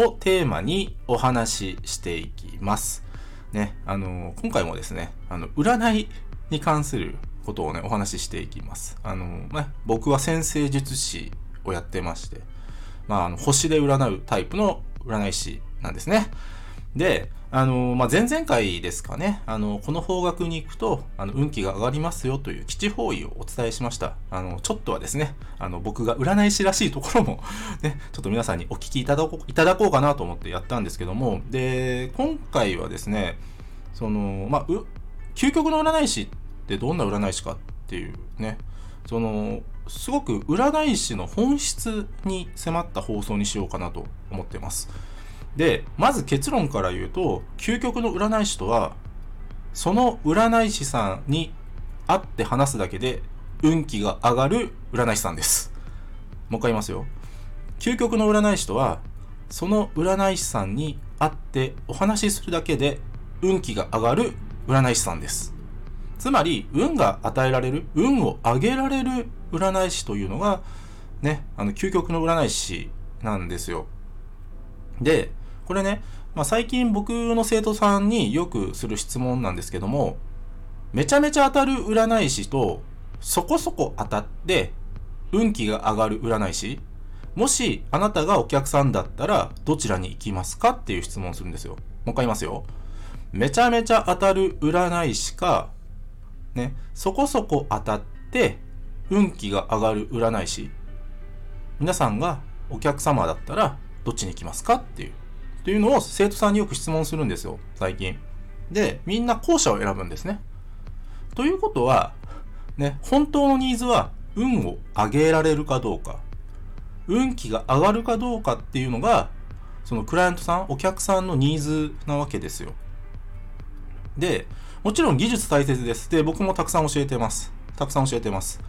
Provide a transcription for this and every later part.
をテーマにお話ししていきます。ね、あの、今回もですね、あの、占いに関することをね、お話ししていきます。あの、ね、僕は先生術師をやってまして、まあ、あの、星で占うタイプの占い師なんですね。で、あの、まあ、前々回ですかね、あの、この方角に行くと、あの、運気が上がりますよという基地方位をお伝えしました。あの、ちょっとはですね、あの、僕が占い師らしいところも、ね、ちょっと皆さんにお聞きいただこう、いただこうかなと思ってやったんですけども、で、今回はですね、その、まあ、究極の占い師ってどんな占い師かっていうね、その、すごく占い師の本質に迫った放送にしようかなと思ってます。で、まず結論から言うと、究極の占い師とは、その占い師さんに会って話すだけで運気が上がる占い師さんです。もう一回言いますよ。究極の占い師とは、その占い師さんに会ってお話しするだけで運気が上がる占い師さんです。つまり、運が与えられる、運を上げられる占い師というのが、ね、あの、究極の占い師なんですよ。で、これね、まあ、最近僕の生徒さんによくする質問なんですけども、めちゃめちゃ当たる占い師と、そこそこ当たって、運気が上がる占い師、もしあなたがお客さんだったら、どちらに行きますかっていう質問をするんですよ。もう一回言いますよ。めちゃめちゃ当たる占い師か、ね、そこそこ当たって、運気が上がる占い師。皆さんがお客様だったら、どっちに行きますかっていう。というのを生徒さんによく質問するんですよ、最近。で、みんな後者を選ぶんですね。ということは、ね、本当のニーズは、運を上げられるかどうか、運気が上がるかどうかっていうのが、そのクライアントさん、お客さんのニーズなわけですよ。で、もちろん技術大切です。で、僕もたくさん教えてます。たくさん教えてます。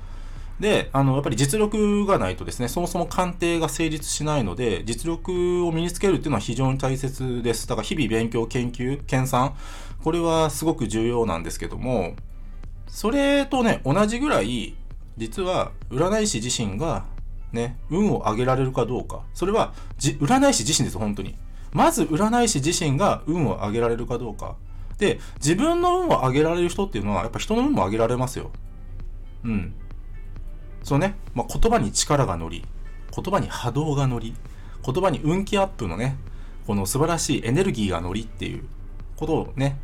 で、あの、やっぱり実力がないとですね、そもそも鑑定が成立しないので、実力を身につけるっていうのは非常に大切です。だから日々勉強、研究、研鑽、これはすごく重要なんですけども、それとね、同じぐらい、実は占い師自身がね、運を上げられるかどうか。それは、占い師自身です、本当に。まず占い師自身が運を上げられるかどうか。で、自分の運を上げられる人っていうのは、やっぱ人の運も上げられますよ。うん。そうね、まあ、言葉に力が乗り、言葉に波動が乗り、言葉に運気アップのね、この素晴らしいエネルギーが乗りっていうことをね、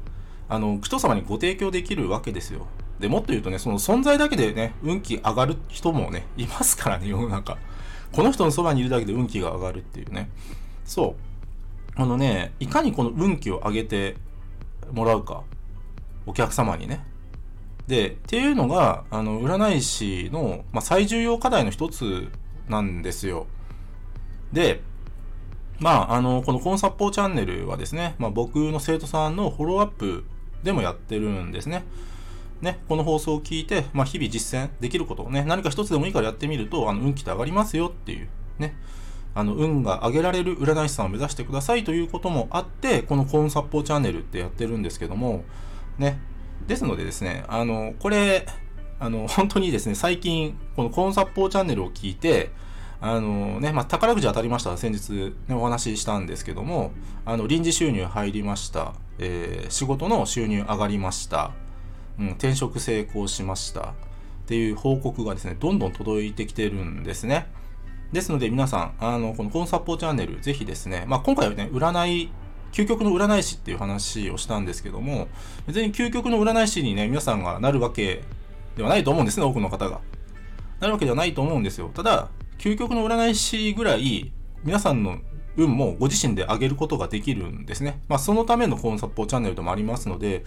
あの、人様にご提供できるわけですよ。で、もっと言うとね、その存在だけでね、運気上がる人もね、いますからね、世の中。この人のそばにいるだけで運気が上がるっていうね。そう。あのね、いかにこの運気を上げてもらうか。お客様にね。で、っていうのが、あの、占い師の、まあ、最重要課題の一つなんですよ。で、まあ、あの、このコンサッポーチャンネルはですね、まあ、僕の生徒さんのフォローアップでもやってるんですね。ね、この放送を聞いて、まあ、日々実践できることをね、何か一つでもいいからやってみると、あの、運気って上がりますよっていう、ね、あの、運が上げられる占い師さんを目指してくださいということもあって、このコーンサッポーチャンネルってやってるんですけども、ね、ですのでですね、あの、これ、あの、本当にですね、最近、このコーンサッポーチャンネルを聞いて、あのね、まあ、宝くじ当たりました。先日、ね、お話ししたんですけども、あの、臨時収入入りました。えー、仕事の収入上がりました。うん、転職成功しました。っていう報告がですね、どんどん届いてきてるんですね。ですので皆さん、あの、このコンサッポーチャンネル、ぜひですね、まあ、今回はね、占い、究極の占い師っていう話をしたんですけども、別に究極の占い師にね、皆さんがなるわけではないと思うんですね、多くの方が。なるわけではないと思うんですよ。ただ、究極の占い師ぐらい、皆さんの運もご自身で上げることができるんですね。まあ、そのためのコンサッポーチャンネルでもありますので、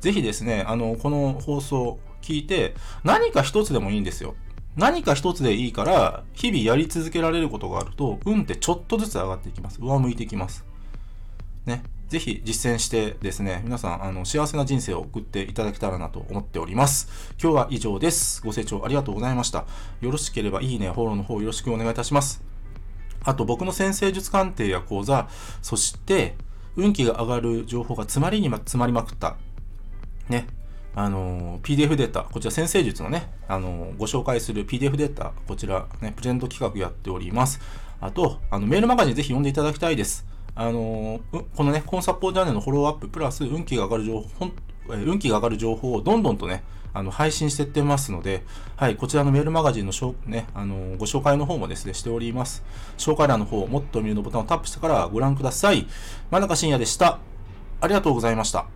ぜひですね、あの、この放送聞いて、何か一つでもいいんですよ。何か一つでいいから、日々やり続けられることがあると、運ってちょっとずつ上がっていきます。上向いていきます。ね、ぜひ実践してですね、皆さん、あの、幸せな人生を送っていただけたらなと思っております。今日は以上です。ご清聴ありがとうございました。よろしければいいね、フォローの方よろしくお願いいたします。あと、僕の先生術鑑定や講座、そして、運気が上がる情報が詰まりにま、詰まりまくった。ね。あの、PDF データ、こちら先生術のね、あの、ご紹介する PDF データ、こちらね、プレゼント企画やっております。あと、あの、メールマガジンぜひ読んでいただきたいです。あの、このね、コンサポーチャンネルのフォローアップ、プラス運気が上がる情報、運気が上がる情報をどんどんとね、あの、配信していってますので、はい、こちらのメールマガジンのしょ、ね、あの、ご紹介の方もですね、しております。紹介欄の方、もっと見るのボタンをタップしてからご覧ください。真中深也でした。ありがとうございました。